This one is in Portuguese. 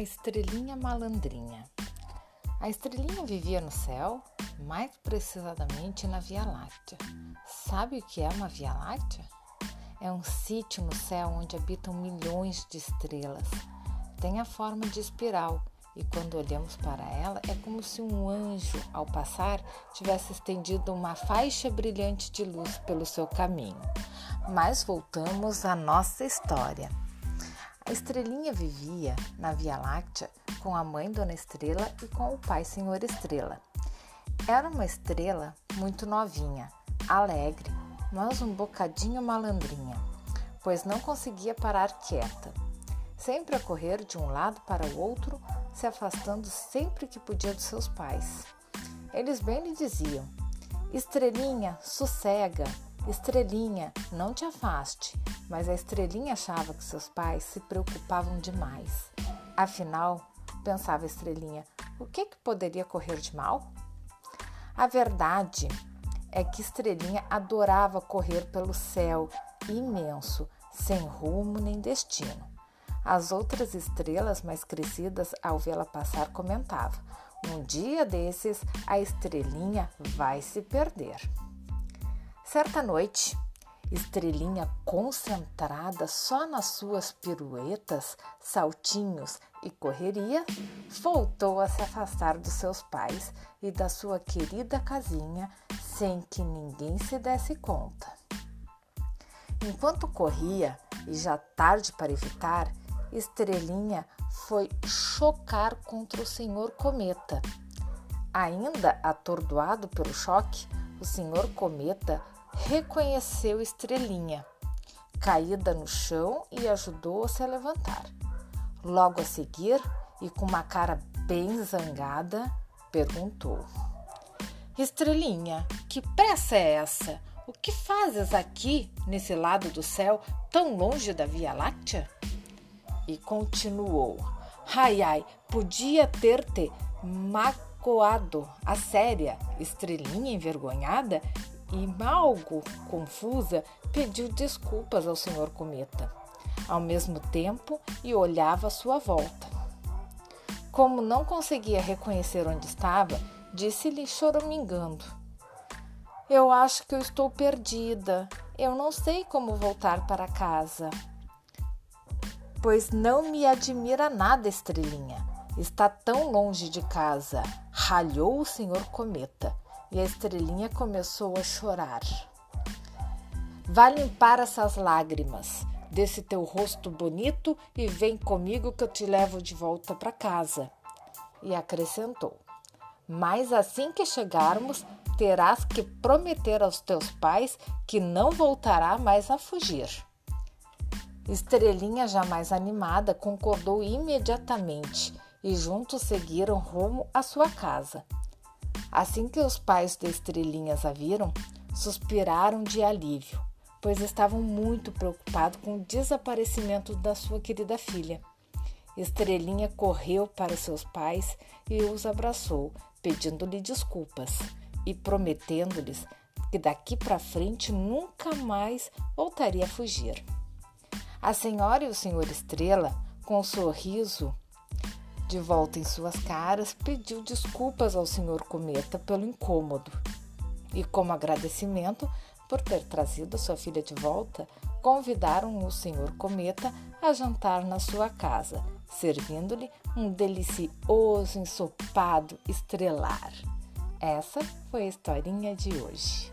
A estrelinha malandrinha. A estrelinha vivia no céu, mais precisamente na Via Láctea. Sabe o que é uma Via Láctea? É um sítio no céu onde habitam milhões de estrelas. Tem a forma de espiral e quando olhamos para ela é como se um anjo, ao passar, tivesse estendido uma faixa brilhante de luz pelo seu caminho. Mas voltamos à nossa história. Estrelinha vivia na Via Láctea com a mãe Dona Estrela e com o pai Senhor Estrela. Era uma estrela muito novinha, alegre, mas um bocadinho malandrinha, pois não conseguia parar quieta. Sempre a correr de um lado para o outro, se afastando sempre que podia dos seus pais. Eles bem lhe diziam: Estrelinha, sossega, Estrelinha, não te afaste. Mas a estrelinha achava que seus pais se preocupavam demais. Afinal, pensava estrelinha, o que, que poderia correr de mal? A verdade é que Estrelinha adorava correr pelo céu imenso, sem rumo nem destino. As outras estrelas mais crescidas, ao vê-la passar, comentavam: Um dia desses, a estrelinha vai se perder. Certa noite, Estrelinha concentrada só nas suas piruetas, saltinhos e correria, voltou a se afastar dos seus pais e da sua querida casinha sem que ninguém se desse conta. Enquanto corria, e já tarde para evitar, Estrelinha foi chocar contra o senhor Cometa. Ainda atordoado pelo choque, o senhor Cometa reconheceu Estrelinha, caída no chão e ajudou a levantar. Logo a seguir, e com uma cara bem zangada, perguntou: Estrelinha, que pressa é essa? O que fazes aqui, nesse lado do céu, tão longe da Via Láctea? E continuou: Ai, ai, podia ter-te magoado a séria, estrelinha envergonhada, e, algo confusa, pediu desculpas ao senhor Cometa, ao mesmo tempo e olhava à sua volta. Como não conseguia reconhecer onde estava, disse-lhe choramingando: Eu acho que eu estou perdida. Eu não sei como voltar para casa. Pois não me admira nada, estrelinha. Está tão longe de casa, ralhou o senhor Cometa e a estrelinha começou a chorar. Vá limpar essas lágrimas desse teu rosto bonito e vem comigo que eu te levo de volta para casa. E acrescentou: Mas assim que chegarmos, terás que prometer aos teus pais que não voltará mais a fugir. Estrelinha, já mais animada, concordou imediatamente e juntos seguiram rumo à sua casa. Assim que os pais de Estrelinhas a viram, suspiraram de alívio, pois estavam muito preocupados com o desaparecimento da sua querida filha. Estrelinha correu para seus pais e os abraçou, pedindo-lhe desculpas e prometendo-lhes que daqui para frente nunca mais voltaria a fugir. A senhora e o senhor Estrela, com um sorriso de volta em suas caras, pediu desculpas ao Sr. Cometa pelo incômodo e, como agradecimento por ter trazido sua filha de volta, convidaram o Sr. Cometa a jantar na sua casa, servindo-lhe um delicioso ensopado estrelar. Essa foi a historinha de hoje.